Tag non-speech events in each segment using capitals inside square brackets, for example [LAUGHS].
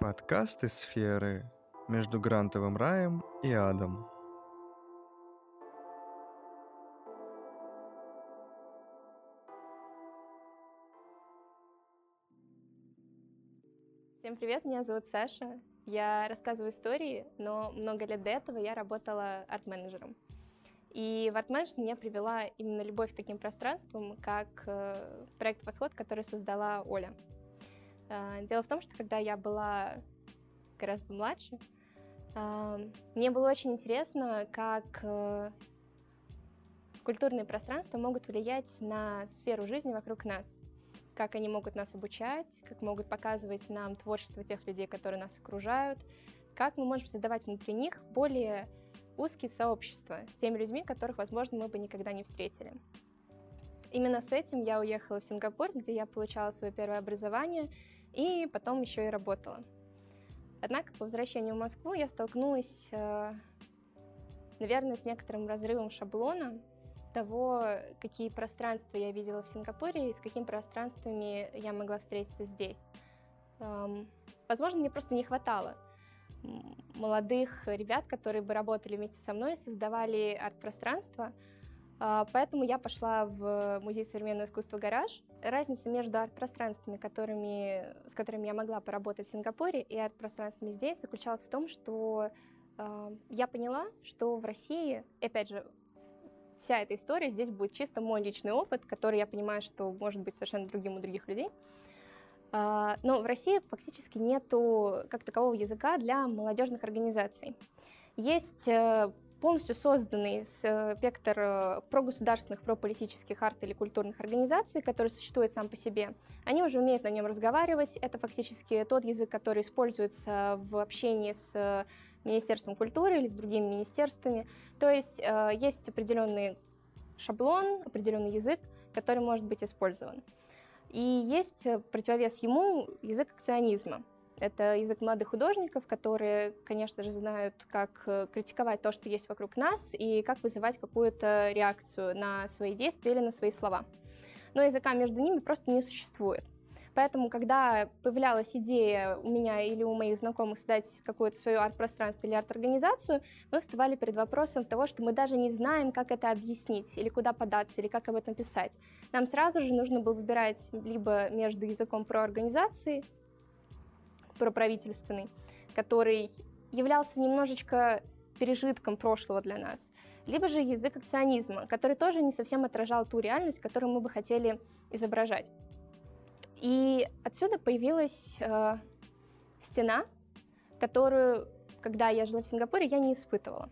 Подкасты сферы между грантовым раем и адом. Всем привет, меня зовут Саша. Я рассказываю истории, но много лет до этого я работала арт-менеджером. И в арт-менеджмент меня привела именно любовь к таким пространствам, как э, проект «Восход», который создала Оля. Э, дело в том, что когда я была гораздо младше, э, мне было очень интересно, как э, культурные пространства могут влиять на сферу жизни вокруг нас как они могут нас обучать, как могут показывать нам творчество тех людей, которые нас окружают, как мы можем создавать внутри них более узкие сообщества с теми людьми, которых, возможно, мы бы никогда не встретили. Именно с этим я уехала в Сингапур, где я получала свое первое образование и потом еще и работала. Однако по возвращению в Москву я столкнулась, э, наверное, с некоторым разрывом шаблона того, какие пространства я видела в Сингапуре и с какими пространствами я могла встретиться здесь. Возможно, мне просто не хватало молодых ребят, которые бы работали вместе со мной, создавали арт-пространство. А, поэтому я пошла в Музей современного искусства «Гараж». Разница между арт-пространствами, которыми, с которыми я могла поработать в Сингапуре, и арт-пространствами здесь заключалась в том, что э, я поняла, что в России, опять же, вся эта история здесь будет чисто мой личный опыт, который я понимаю, что может быть совершенно другим у других людей. А, но в России фактически нету как такового языка для молодежных организаций. Есть э, полностью созданный спектр э, прогосударственных, прополитических арт или культурных организаций, который существует сам по себе. Они уже умеют на нем разговаривать. Это фактически тот язык, который используется в общении с Министерством культуры или с другими министерствами. То есть э, есть определенный шаблон, определенный язык, который может быть использован. И есть э, противовес ему язык акционизма. Это язык молодых художников, которые, конечно же, знают, как э, критиковать то, что есть вокруг нас, и как вызывать какую-то реакцию на свои действия или на свои слова. Но языка между ними просто не существует. Поэтому, когда появлялась идея у меня или у моих знакомых создать какое-то свое арт-пространство или арт-организацию, мы вставали перед вопросом того, что мы даже не знаем, как это объяснить, или куда податься, или как об этом писать. Нам сразу же нужно было выбирать либо между языком про организации, про правительственный, который являлся немножечко пережитком прошлого для нас, либо же язык акционизма, который тоже не совсем отражал ту реальность, которую мы бы хотели изображать. И отсюда появилась э, стена, которую, когда я жила в Сингапуре, я не испытывала.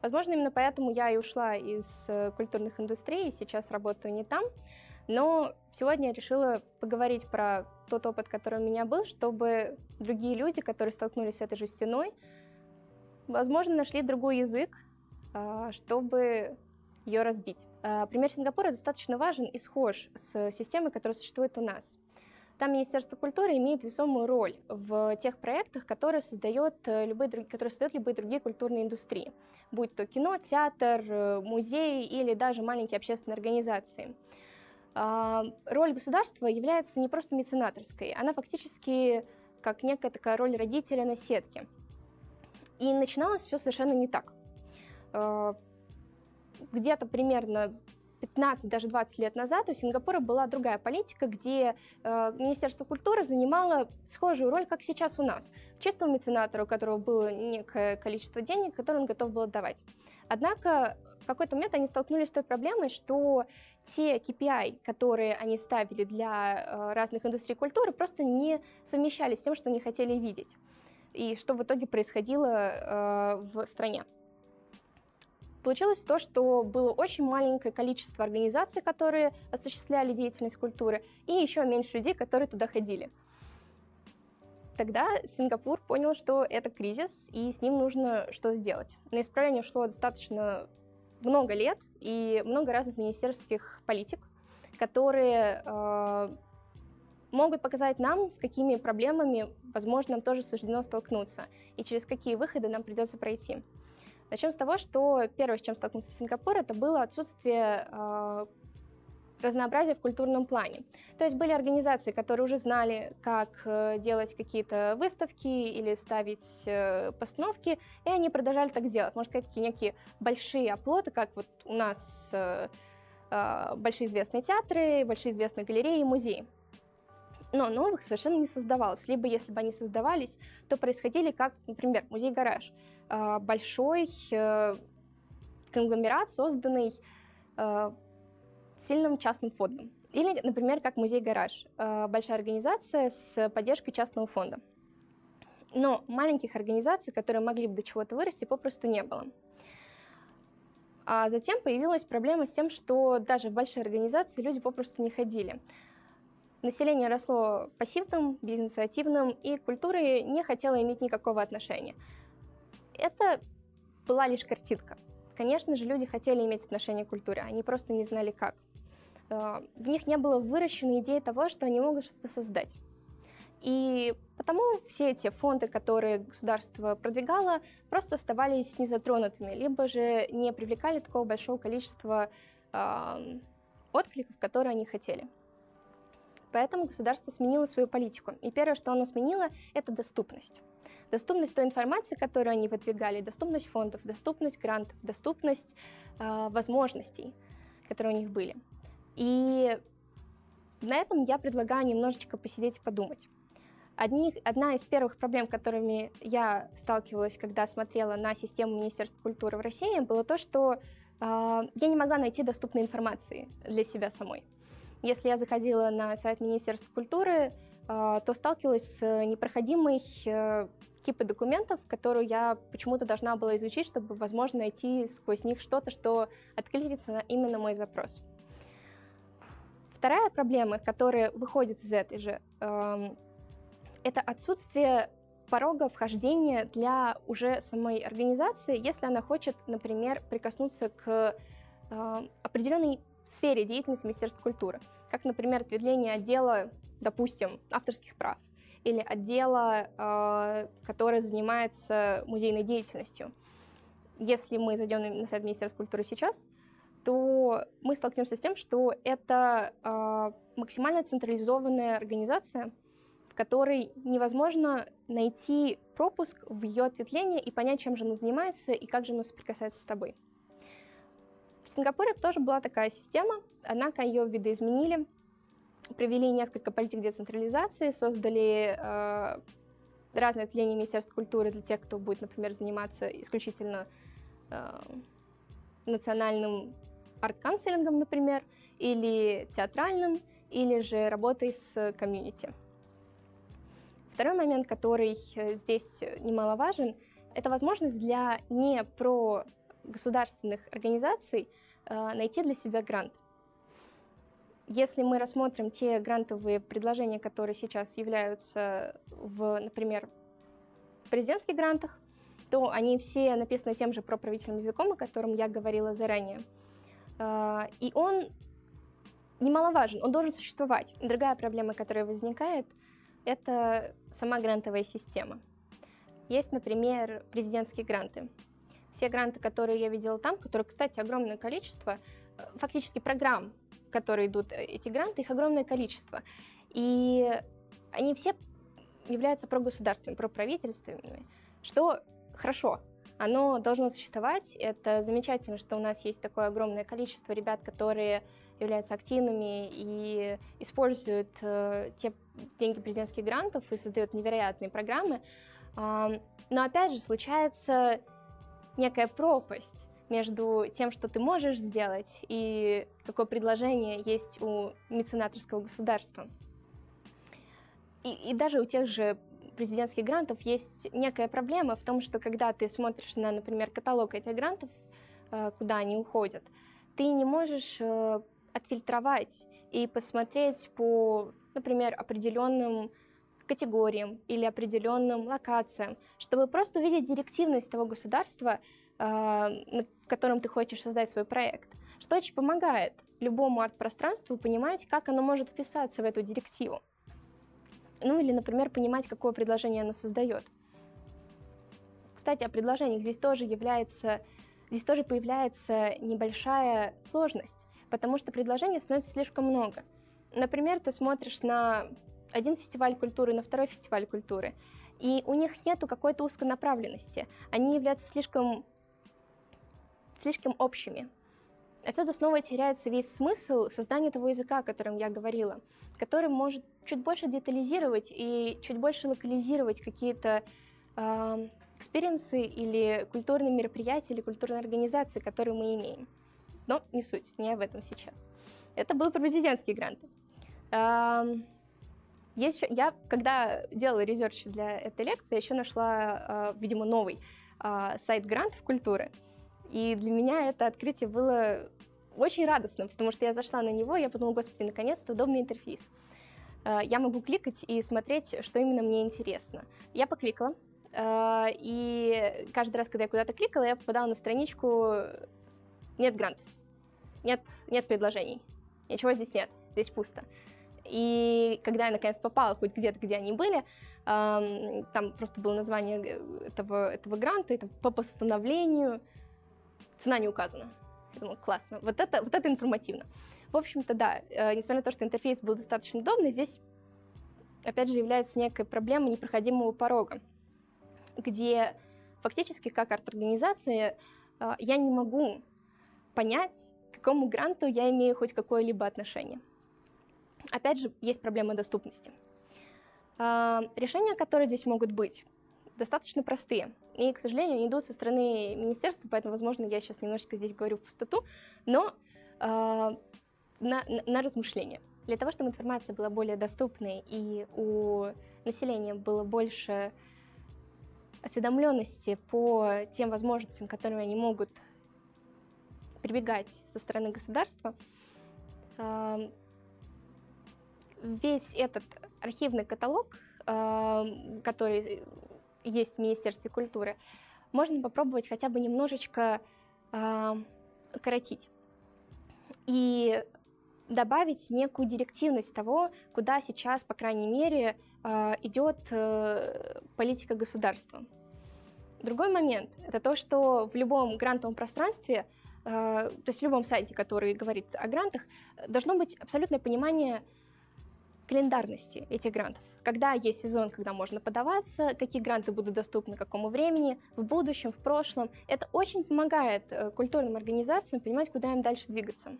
Возможно, именно поэтому я и ушла из э, культурных индустрий, и сейчас работаю не там. Но сегодня я решила поговорить про тот опыт, который у меня был, чтобы другие люди, которые столкнулись с этой же стеной, возможно, нашли другой язык, э, чтобы ее разбить. Э, пример Сингапура достаточно важен и схож с системой, которая существует у нас. Там Министерство культуры имеет весомую роль в тех проектах, которые создают э, любые, которые создают любые другие культурные индустрии, будь то кино, театр, э, музей или даже маленькие общественные организации. А, роль государства является не просто меценаторской, она фактически как некая такая роль родителя на сетке. И начиналось все совершенно не так. А, где-то примерно 15, даже 20 лет назад у Сингапура была другая политика, где э, Министерство культуры занимало схожую роль, как сейчас у нас. Чистого меценатора, у которого было некое количество денег, которое он готов был давать. Однако в какой-то момент они столкнулись с той проблемой, что те KPI, которые они ставили для э, разных индустрий культуры, просто не совмещались с тем, что они хотели видеть. И что в итоге происходило э, в стране. Получилось то, что было очень маленькое количество организаций, которые осуществляли деятельность культуры, и еще меньше людей, которые туда ходили. Тогда Сингапур понял, что это кризис, и с ним нужно что-то делать. На исправление ушло достаточно много лет и много разных министерских политик, которые э, могут показать нам, с какими проблемами, возможно, нам тоже суждено столкнуться, и через какие выходы нам придется пройти. Начнем с того, что первое, с чем столкнулся Сингапур, это было отсутствие э, разнообразие в культурном плане. То есть были организации, которые уже знали, как э, делать какие-то выставки или ставить э, постановки, и они продолжали так делать. Сказать, такие некие большие оплоты, как вот у нас э, большие известные театры, большие известные галереи и музеи. Но новых совершенно не создавалось. Либо, если бы они создавались, то происходили как, например, музей-гараж. Большой конгломерат, созданный сильным частным фондом. Или, например, как музей-гараж, э, большая организация с поддержкой частного фонда. Но маленьких организаций, которые могли бы до чего-то вырасти, попросту не было. А затем появилась проблема с тем, что даже в большие организации люди попросту не ходили. Население росло пассивным, безинициативным, и к культуре не хотело иметь никакого отношения. Это была лишь картинка. Конечно же, люди хотели иметь отношение к культуре, они просто не знали как. Э, в них не было выращенной идеи того, что они могут что-то создать. И потому все эти фонды, которые государство продвигало, просто оставались незатронутыми, либо же не привлекали такого большого количества э, откликов, которые они хотели. Поэтому государство сменило свою политику. И первое, что оно сменило, это доступность. Доступность той информации, которую они выдвигали, доступность фондов, доступность грантов, доступность э, возможностей, которые у них были. И на этом я предлагаю немножечко посидеть и подумать. Одни, одна из первых проблем, которыми я сталкивалась, когда смотрела на систему Министерства культуры в России, было то, что э, я не могла найти доступной информации для себя самой. Если я заходила на сайт Министерства культуры, э, то сталкивалась с непроходимой э, кипой документов, которую я почему-то должна была изучить, чтобы, возможно, найти сквозь них что-то, что откликнется на именно мой запрос. Вторая проблема, которая выходит из этой же, э, это отсутствие порога вхождения для уже самой организации, если она хочет, например, прикоснуться к э, определенной сфере деятельности Министерства культуры, как, например, ответвление отдела, допустим, авторских прав или отдела, э, который занимается музейной деятельностью. Если мы зайдем на сайт Министерства культуры сейчас, то мы столкнемся с тем, что это э, максимально централизованная организация, в которой невозможно найти пропуск в ее ответвление и понять, чем же она занимается и как же она соприкасается с тобой. В Сингапуре тоже была такая система, однако ее видоизменили, провели несколько политик децентрализации, создали э, разные отделения Министерства культуры для тех, кто будет, например, заниматься исключительно э, национальным арт-канцелингом, например, или театральным, или же работой с комьюнити. Второй момент, который э, здесь немаловажен, это возможность для не про государственных организаций э, найти для себя грант. Если мы рассмотрим те грантовые предложения, которые сейчас являются в, например, президентских грантах, то они все написаны тем же проправительным языком, о котором я говорила заранее. А, и он немаловажен, он должен существовать. Другая проблема, которая возникает, это сама грантовая система. Есть, например, президентские гранты. Все гранты, которые я видела там, которые, кстати, огромное количество, э, фактически программ, которые идут э, эти гранты, их огромное количество. И они все являются прогосударственными, проправительственными, что хорошо, оно должно существовать. Это замечательно, что у нас есть такое огромное количество ребят, которые являются активными и используют э, те деньги президентских грантов и создают невероятные программы. Э, но опять же случается некая пропасть между тем, что ты можешь сделать, и какое предложение есть у меценаторского государства. И, и даже у тех же президентских грантов есть некая проблема в том, что когда ты смотришь на, например, каталог этих грантов, э, куда они уходят, ты не можешь э, отфильтровать и посмотреть по, например, определенным категориям или определенным локациям, чтобы просто увидеть директивность того государства, э, в котором ты хочешь создать свой проект, что очень помогает любому арт-пространству понимать, как оно может вписаться в эту директиву. Ну или, например, понимать, какое предложение оно создает. Кстати, о предложениях здесь тоже является, здесь тоже появляется небольшая сложность, потому что предложений становится слишком много. Например, ты смотришь на один фестиваль культуры, на второй фестиваль культуры, и у них нету какой-то узконаправленности. Они являются слишком, слишком общими. Отсюда снова теряется весь смысл создания того языка, о котором я говорила, который может чуть больше детализировать и чуть больше локализировать какие-то э, experience ы или культурные мероприятия или культурные организации, которые мы имеем. Но не суть, не об этом сейчас. Это был про президентские гранты. Э, есть еще, я, когда делала research для этой лекции, еще нашла, э, видимо, новый э, сайт грантов культуры. И для меня это открытие было очень радостным, потому что я зашла на него, я подумала, господи, наконец-то удобный интерфейс. Э, я могу кликать и смотреть, что именно мне интересно. Я покликала, э, и каждый раз, когда я куда-то кликала, я попадала на страничку «Нет грантов», «Нет, нет предложений», «Ничего здесь нет, здесь пусто». И когда я наконец попала хоть где-то, где они были, там просто было название этого, этого гранта, там по постановлению цена не указана. Я думала, классно, вот это, вот это информативно. В общем-то, да, э, несмотря на то, что интерфейс был достаточно удобный, здесь, опять же, является некой проблемой непроходимого порога, где фактически как арт-организация э, я не могу понять, к какому гранту я имею хоть какое-либо отношение. Опять же, есть проблема доступности. Э, решения, которые здесь могут быть, достаточно простые. И, к сожалению, они идут со стороны министерства, поэтому, возможно, я сейчас немножечко здесь говорю в пустоту, но э, на, на, на размышление. Для того, чтобы информация была более доступной и у населения было больше осведомленности по тем возможностям, которыми они могут прибегать со стороны государства, э, весь этот архивный каталог, э, который есть в Министерстве культуры, можно попробовать хотя бы немножечко э, коротить и добавить некую директивность того, куда сейчас, по крайней мере, э, идет э, политика государства. Другой момент — это то, что в любом грантовом пространстве, э, то есть в любом сайте, который говорит о грантах, должно быть абсолютное понимание календарности этих грантов. Когда есть сезон, когда можно подаваться, какие гранты будут доступны, какому времени, в будущем, в прошлом. Это очень помогает э, культурным организациям понимать, куда им дальше двигаться.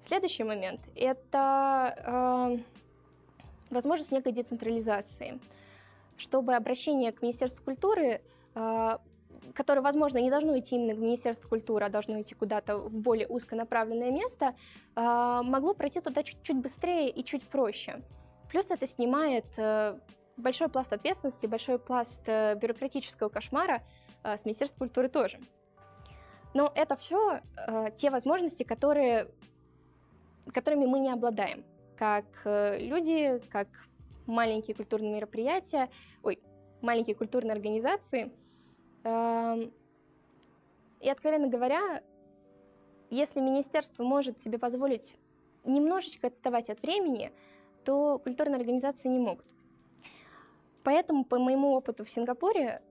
Следующий момент — это э, возможность некой децентрализации, чтобы обращение к Министерству культуры э, которое, возможно, не должно идти именно в Министерство культуры, а должно идти куда-то в более узконаправленное место, а, могло пройти туда чуть-чуть быстрее и чуть проще. Плюс это снимает э, большой пласт ответственности, большой пласт э, бюрократического кошмара э, с Министерством культуры тоже. Но это все те возможности, которые, которыми мы не обладаем, как люди, как маленькие культурные мероприятия, ой, маленькие культурные организации – и, откровенно говоря, если министерство может себе позволить немножечко отставать от времени, то культурные организации не могут. Поэтому, по моему опыту в Сингапуре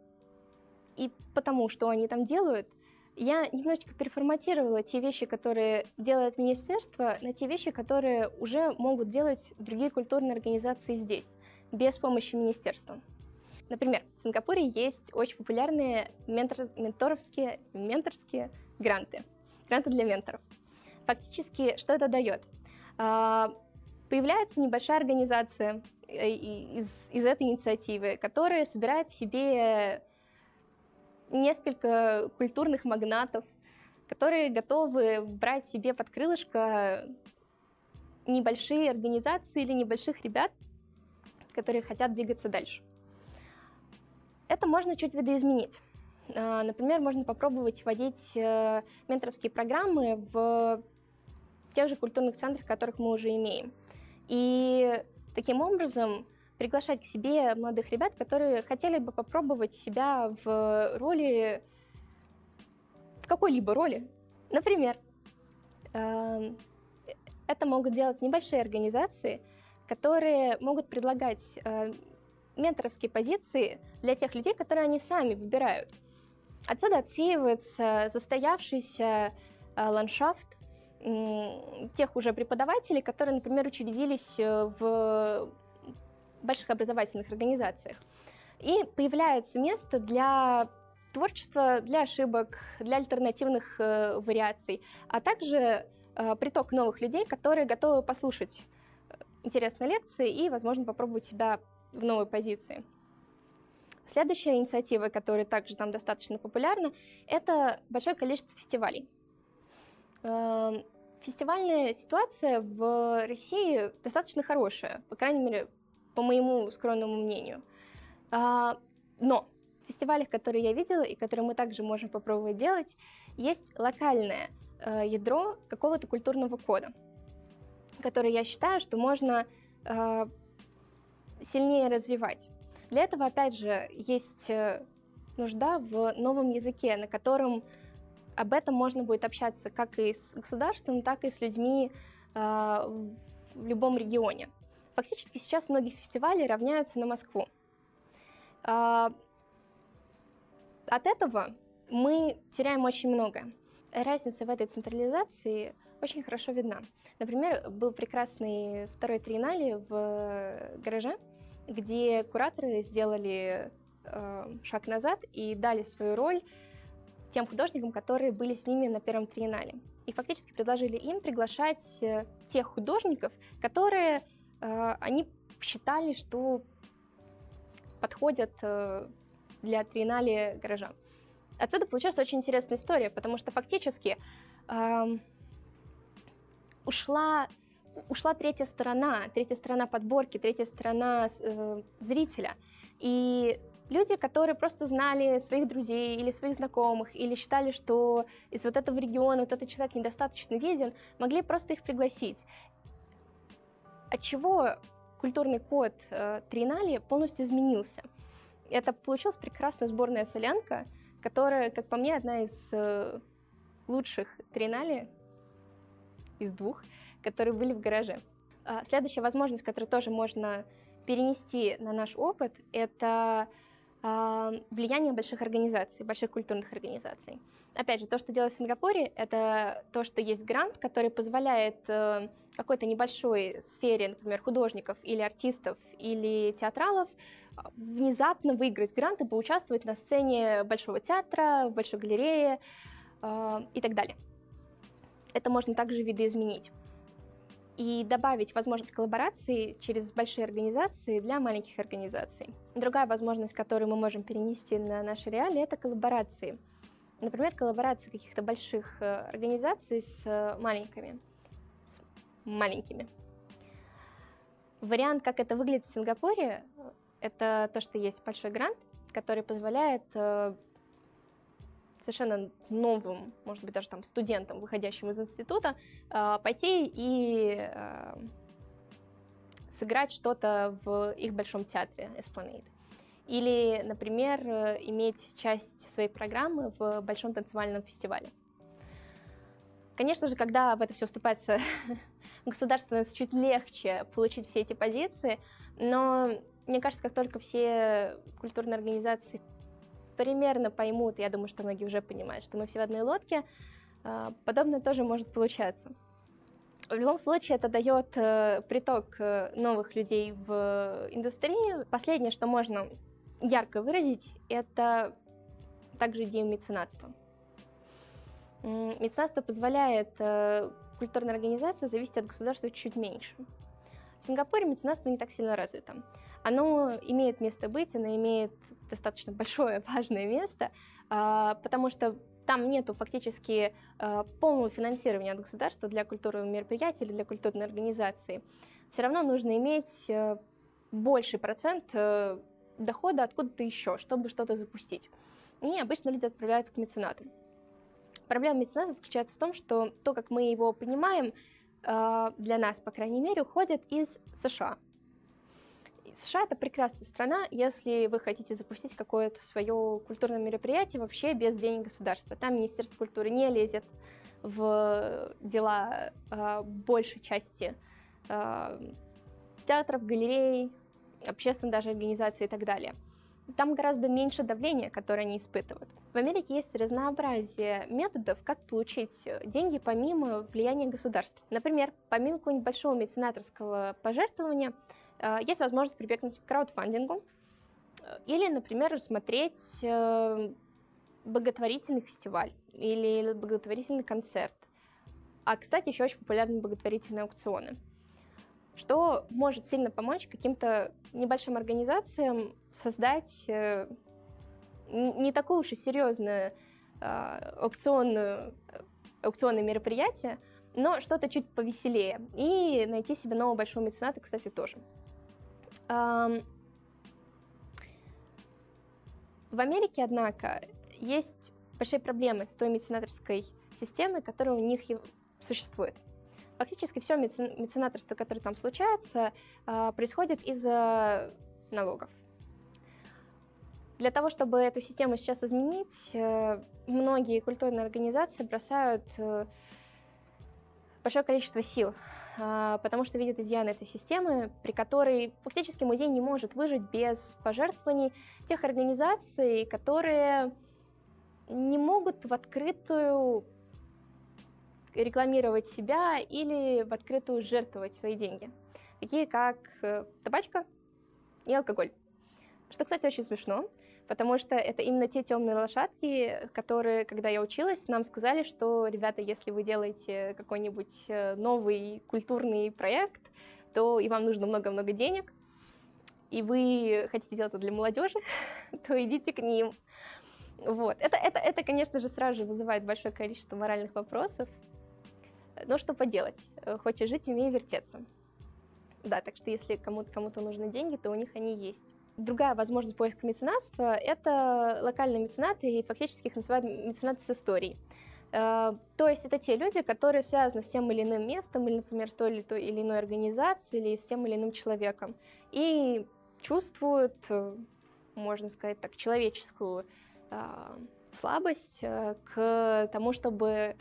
и потому, что они там делают, я немножечко переформатировала те вещи, которые делает министерство, на те вещи, которые уже могут делать другие культурные организации здесь, без помощи министерства. Например, в Сингапуре есть очень популярные ментор, менторовские, менторские гранты. Гранты для менторов. Фактически, что это дает? А, появляется небольшая организация э, из, из этой инициативы, которая собирает в себе несколько культурных магнатов, которые готовы брать себе под крылышко небольшие организации или небольших ребят, которые хотят двигаться дальше. Это можно чуть видоизменить. А, например, можно попробовать вводить э, менторские программы в тех же культурных центрах, которых мы уже имеем. И таким образом приглашать к себе молодых ребят, которые хотели бы попробовать себя в роли, в какой-либо роли. Например, э, это могут делать небольшие организации, которые могут предлагать э, менторовские позиции для тех людей, которые они сами выбирают. Отсюда отсеивается застоявшийся э, ландшафт тех уже преподавателей, которые, например, учредились э, в больших образовательных организациях. И появляется место для творчества, для ошибок, для альтернативных э, вариаций, а также э, приток новых людей, которые готовы послушать э, интересные лекции и, возможно, попробовать себя в новой позиции. Следующая инициатива, которая также там достаточно популярна, это большое количество фестивалей. Эм, фестивальная ситуация в России достаточно хорошая, по крайней мере, по моему скромному мнению. А, но в фестивалях, которые я видела и которые мы также можем попробовать делать, есть локальное э, ядро какого-то культурного кода, который я считаю, что можно э, сильнее развивать. Для этого, опять же, есть э, нужда в новом языке, на котором об этом можно будет общаться как и с государством, так и с людьми э, в любом регионе. Фактически сейчас многие фестивали равняются на Москву. А, от этого мы теряем очень много. Разница в этой централизации очень хорошо видна. Например, был прекрасный второй триеннале в гараже, где кураторы сделали э, шаг назад и дали свою роль тем художникам, которые были с ними на первом триеннале. И фактически предложили им приглашать э, тех художников, которые а, они считали, что подходят э, для триеннале гаража. Отсюда получилась очень интересная история, потому что фактически э, ушла, ушла третья сторона, третья сторона подборки, третья сторона э, зрителя. И люди, которые просто знали своих друзей или своих знакомых, или считали, что из вот этого региона вот этот человек недостаточно виден, могли просто их пригласить. От чего культурный код э, Триеннале полностью изменился. Это получилась прекрасная сборная солянка, которая, как по мне, одна из э, лучших Триеннале из двух, которые были в гараже. А следующая возможность, которую тоже можно перенести на наш опыт, это а, влияние больших организаций, больших культурных организаций. Опять же, то, что делают в Сингапуре, это то, что есть грант, который позволяет э, какой-то небольшой сфере, например, художников или артистов или театралов, а, внезапно выиграть грант и поучаствовать на сцене Большого театра, Большой галерее э, и так далее. Это можно также видоизменить и добавить возможность коллаборации через большие организации для маленьких организаций. Другая возможность, которую мы можем перенести на наши реалии, это коллаборации. Например, коллаборации каких-то больших э, организаций с э, маленькими. С маленькими. Вариант, как это выглядит в Сингапуре, это то, что есть большой грант, который позволяет э, совершенно новым, может быть, даже там студентам, выходящим из института, а, пойти и а, сыграть что-то в их большом театре Esplanade. Или, например, иметь часть своей программы в большом танцевальном фестивале. Конечно же, когда в это все вступается [LAUGHS] государство, чуть легче получить все эти позиции, но мне кажется, как только все культурные организации примерно поймут, я думаю, что многие уже понимают, что мы все в одной лодке, а, подобное тоже может получаться. В любом случае, это дает э, приток э, новых людей в индустрию. Последнее, что можно ярко выразить, это также идею меценатства. Меценатство позволяет э, культурной организации зависеть от государства чуть меньше. Сингапуре меценатство не так сильно развито оно имеет место быть, оно имеет достаточно большое, [LAUGHS] важное место, а, потому что там нету фактически а, полного финансирования от государства для культурного мероприятия или для культурной организации. Все равно нужно иметь э, больший процент э, дохода откуда-то еще, чтобы что-то запустить. И обычно люди отправляются к меценатам. Проблема мецената заключается в том, что то, как мы его понимаем, для нас, по крайней мере, уходит из США. США это прекрасная страна, если вы хотите запустить какое-то свое культурное мероприятие вообще без денег государства. Там Министерство культуры не лезет в дела э, большей части э, театров, галерей, общественных даже организаций и так далее. Там гораздо меньше давления, которое они испытывают. В Америке есть разнообразие методов, как получить э, деньги помимо влияния государства. Например, помимо какого-нибудь меценаторского пожертвования, э, есть возможность прибегнуть к краудфандингу э, или, например, рассмотреть благотворительный фестиваль или благотворительный концерт. А, кстати, еще очень популярны благотворительные аукционы что может сильно помочь каким-то небольшим организациям создать э, не такое уж и серьезное а, аукционное, мероприятие, но что-то чуть повеселее. И найти себе нового большого мецената, кстати, тоже. В Америке, однако, есть большие проблемы с той меценаторской системой, которая у них существует. Фактически все меценаторство, которое там случается, а, происходит из-за налогов. Для того, чтобы эту систему сейчас изменить, э, многие культурные организации бросают э, большое количество сил, а, потому что видят изъяны этой системы, при которой фактически музей не может выжить без пожертвований тех организаций, которые не могут в открытую рекламировать себя или в открытую жертвовать свои деньги, такие как э, табачка и алкоголь. Что, кстати, очень смешно, потому что это именно те темные лошадки, которые, когда я училась, нам сказали, что, ребята, если вы делаете какой-нибудь э, новый культурный проект, то и вам нужно много-много денег, и вы хотите делать это для молодежи, [LAUGHS] то идите к ним. Вот. Это, это, это, конечно же, сразу же вызывает большое количество моральных вопросов, но что поделать, э, хочешь жить, умей вертеться. Да, так что если кому-то кому нужны деньги, то у них они есть. Другая возможность поиска меценатства — это локальные меценаты, и фактически их называют меценаты с историей. Э, то есть это те люди, которые связаны с тем или иным местом, или, например, с той или иной организацией, или с тем или иным человеком, и чувствуют, э, можно сказать так, человеческую слабость к тому, чтобы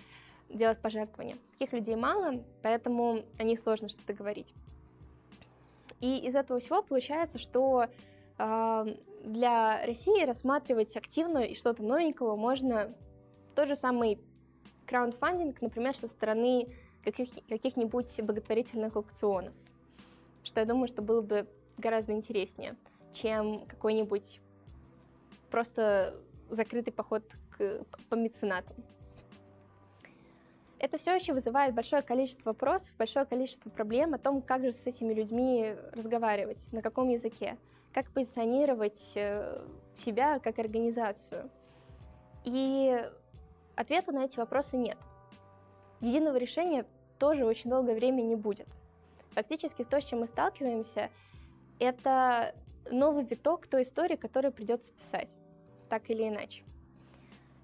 делать пожертвования. Таких людей мало, поэтому о них сложно что-то говорить. И из этого всего получается, что э, для России рассматривать активно и что-то новенького можно тот же самый краундфандинг, например, со стороны каких, каких-нибудь благотворительных аукционов. Что я думаю, что было бы гораздо интереснее, чем какой-нибудь просто закрытый поход к, по меценатам. Это все еще вызывает большое количество вопросов, большое количество проблем о том, как же с этими людьми разговаривать, на каком языке, как позиционировать э, себя как организацию. И ответа на эти вопросы нет. Единого решения тоже очень долгое время не будет. Фактически то, с чем мы сталкиваемся, это новый виток той истории, которую придется писать, так или иначе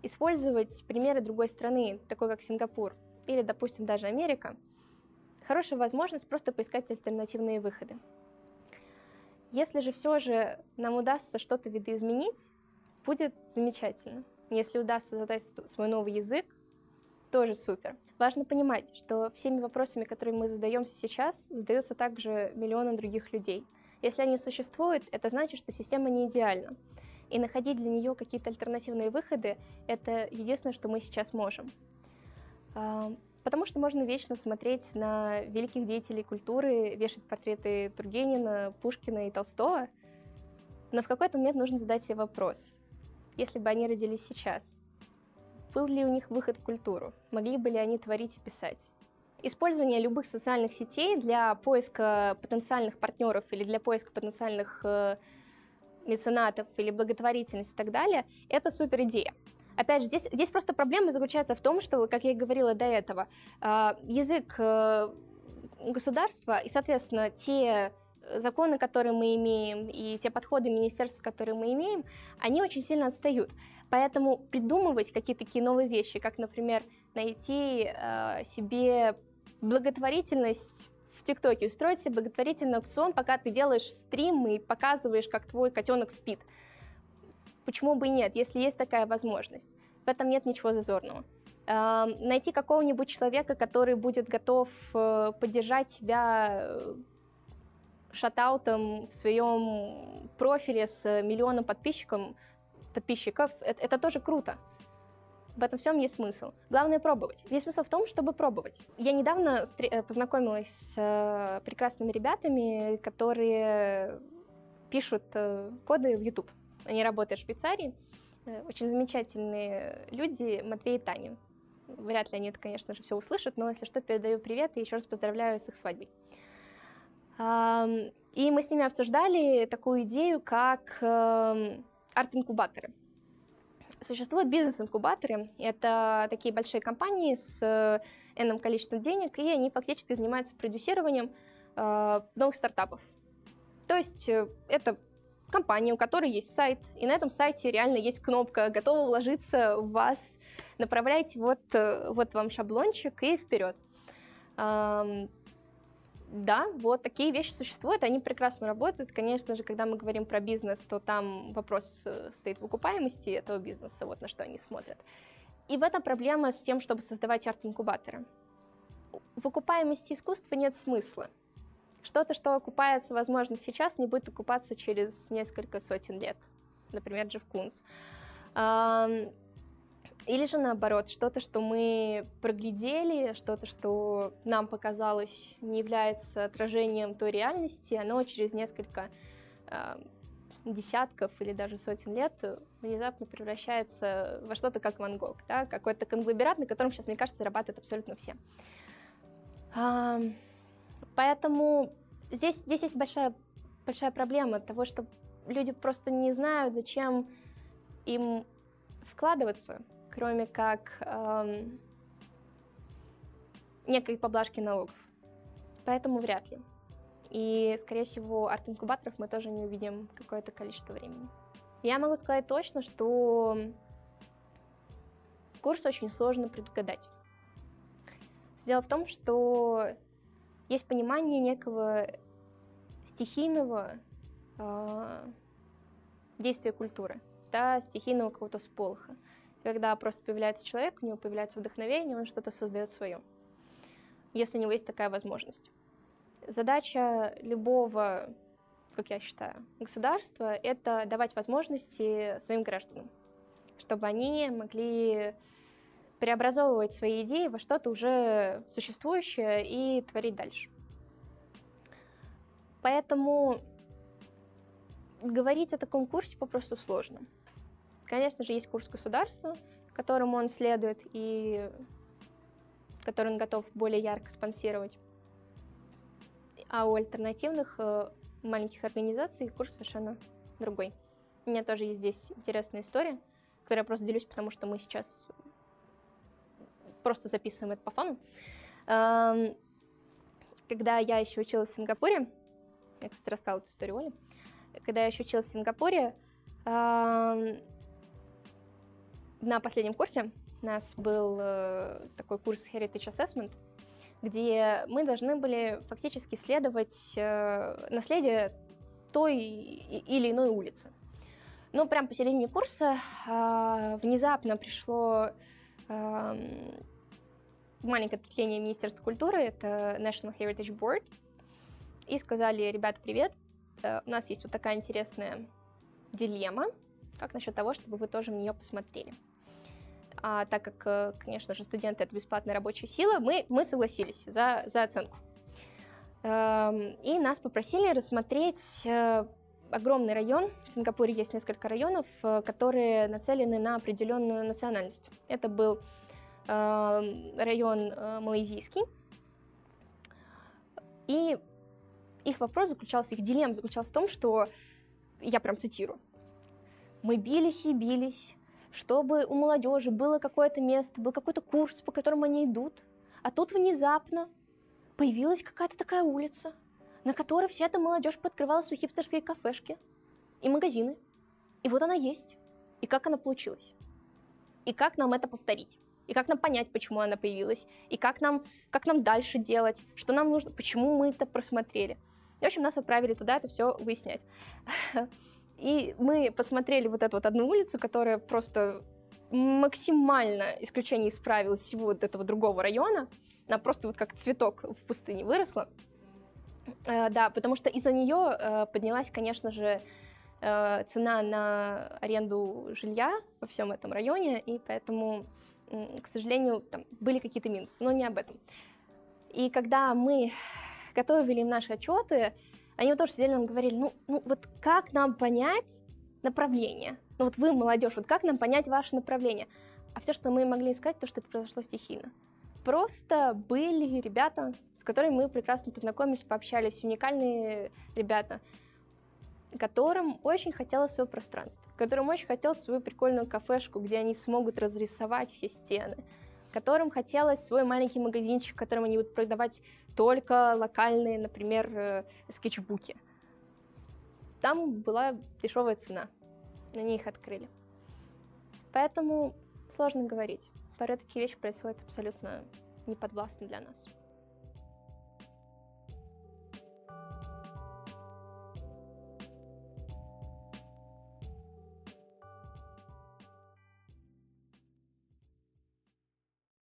использовать примеры другой страны, такой как Сингапур или, допустим, даже Америка, хорошая возможность просто поискать альтернативные выходы. Если же все же нам удастся что-то видоизменить, будет замечательно. Если удастся задать свой новый язык, тоже супер. Важно понимать, что всеми вопросами, которые мы задаемся сейчас, задаются также миллионы других людей. Если они существуют, это значит, что система не идеальна. И находить для нее какие-то альтернативные выходы — это единственное, что мы сейчас можем. А, потому что можно вечно смотреть на великих деятелей культуры, вешать портреты Тургенина, Пушкина и Толстого, но в какой-то момент нужно задать себе вопрос. Если бы они родились сейчас, был ли у них выход в культуру? Могли бы ли они творить и писать? Использование любых социальных сетей для поиска потенциальных партнеров или для поиска потенциальных э, меценатов или благотворительность и так далее, это супер идея. Опять же, здесь, здесь просто проблема заключается в том, что, как я и говорила до этого, а, язык э, государства и, соответственно, те законы, которые мы имеем, и те подходы министерства, которые мы имеем, они очень сильно отстают. Поэтому придумывать какие-то такие новые вещи, как, например, найти э, себе благотворительность ТикТоке, устроить себе благотворительный аукцион, пока ты делаешь стрим и показываешь, как твой котенок спит. Почему бы и нет, если есть такая возможность? В этом нет ничего зазорного. Найти какого-нибудь человека, который будет готов э, поддержать тебя э, шатаутом в своем профиле с миллионом подписчиков, подписчиков это, это тоже круто. В этом всем есть смысл. Главное пробовать. Весь смысл в том, чтобы пробовать. Я недавно э, познакомилась с э, прекрасными ребятами, которые пишут э, коды в YouTube. Они работают в Швейцарии. Очень замечательные люди, Матвей и Таня. Вряд ли они это, конечно же, все услышат, но если что, передаю привет и еще раз поздравляю с их свадьбой. И мы с ними обсуждали такую идею, как эм, арт-инкубаторы. Существуют бизнес-инкубаторы. Это такие большие компании с энным количеством денег, и они фактически занимаются продюсированием э, новых стартапов. То есть э, это компания, у которой есть сайт, и на этом сайте реально есть кнопка «Готова вложиться в вас». Направляйте вот, э, вот вам шаблончик и вперед. Да, вот такие вещи существуют, они прекрасно работают. Конечно же, когда мы говорим про бизнес, то там вопрос э, стоит в окупаемости этого бизнеса, вот на что они смотрят. И в этом проблема с тем, чтобы создавать арт-инкубаторы. В окупаемости искусства нет смысла. Что-то, что окупается, возможно, сейчас, не будет окупаться через несколько сотен лет. Например, Джефф Кунс. Или же наоборот, что-то, что мы проглядели, что-то, что нам показалось не является отражением той реальности, оно через несколько э, десятков или даже сотен лет внезапно превращается во что-то как Ван Гог, да? какой-то конгломерат, на котором сейчас, мне кажется, зарабатывают абсолютно все. Э, поэтому здесь, здесь есть большая, большая проблема того, что люди просто не знают, зачем им вкладываться кроме как эм, некой поблажки налогов. Поэтому вряд ли. И, скорее всего, арт-инкубаторов мы тоже не увидим какое-то количество времени. Я могу сказать точно, что курс очень сложно предугадать. Дело в том, что есть понимание некого стихийного э, действия культуры, да, стихийного какого-то сполоха когда просто появляется человек, у него появляется вдохновение, он что-то создает свое, если у него есть такая возможность. Задача любого, как я считаю, государства — это давать возможности своим гражданам, чтобы они могли преобразовывать свои идеи во что-то уже существующее и творить дальше. Поэтому говорить о таком курсе попросту сложно. Конечно же, есть курс государства, которому он следует и который он готов более ярко спонсировать. А у альтернативных э, маленьких организаций курс совершенно другой. У меня тоже есть здесь интересная история, которой я просто делюсь, потому что мы сейчас просто записываем это по фану. Эм, когда я еще училась в Сингапуре, я, кстати, рассказала эту историю Оле, когда я еще училась в Сингапуре, эм, на последнем курсе у нас был э, такой курс Heritage Assessment, где мы должны были фактически исследовать э, наследие той или иной улицы. Но прям посередине курса э, внезапно пришло э, маленькое ответвление Министерства культуры, это National Heritage Board, и сказали, ребята, привет, э, у нас есть вот такая интересная дилемма, как насчет того, чтобы вы тоже в нее посмотрели а так как, э, конечно же, студенты — это бесплатная рабочая сила, мы, мы согласились за, за оценку. Эм, и нас попросили рассмотреть э, огромный район. В Сингапуре есть несколько районов, э, которые нацелены на определенную национальность. Это был эм, район малайзийский. И их вопрос заключался, их дилемма заключалась в том, что, я прям цитирую, мы бились и бились, чтобы у молодежи было какое-то место, был какой-то курс, по которому они идут. А тут внезапно появилась какая-то такая улица, на которой вся эта молодежь подкрывала свои хипстерские кафешки и магазины. И вот она есть. И как она получилась. И как нам это повторить. И как нам понять, почему она появилась. И как нам, как нам дальше делать. Что нам нужно, почему мы это просмотрели. И, в общем, нас отправили туда это все выяснять. [LAUGHS] И мы посмотрели вот эту вот одну улицу, которая просто максимально исключение исправила всего вот этого другого района. Она просто вот как цветок в пустыне выросла. Э, да, потому что из-за нее э, поднялась, конечно же, э, цена на аренду жилья во всем этом районе, и поэтому, к сожалению, там были какие-то минусы, но не об этом. И когда мы готовили им наши отчеты, они вот тоже сидели нам говорили, ну, ну вот как нам понять направление? Ну вот вы, молодежь, вот как нам понять ваше направление? А все, что мы могли сказать, то, что это произошло стихийно. Просто были ребята, с которыми мы прекрасно познакомились, пообщались, уникальные ребята, которым очень хотелось свое пространство, которым очень хотелось свою прикольную кафешку, где они смогут разрисовать все стены, которым хотелось свой маленький магазинчик, в котором они будут продавать только локальные, например, э, скетчбуки. Там была дешевая цена, они их открыли. Поэтому сложно говорить. Порой такие вещи происходят абсолютно неподвластны для нас.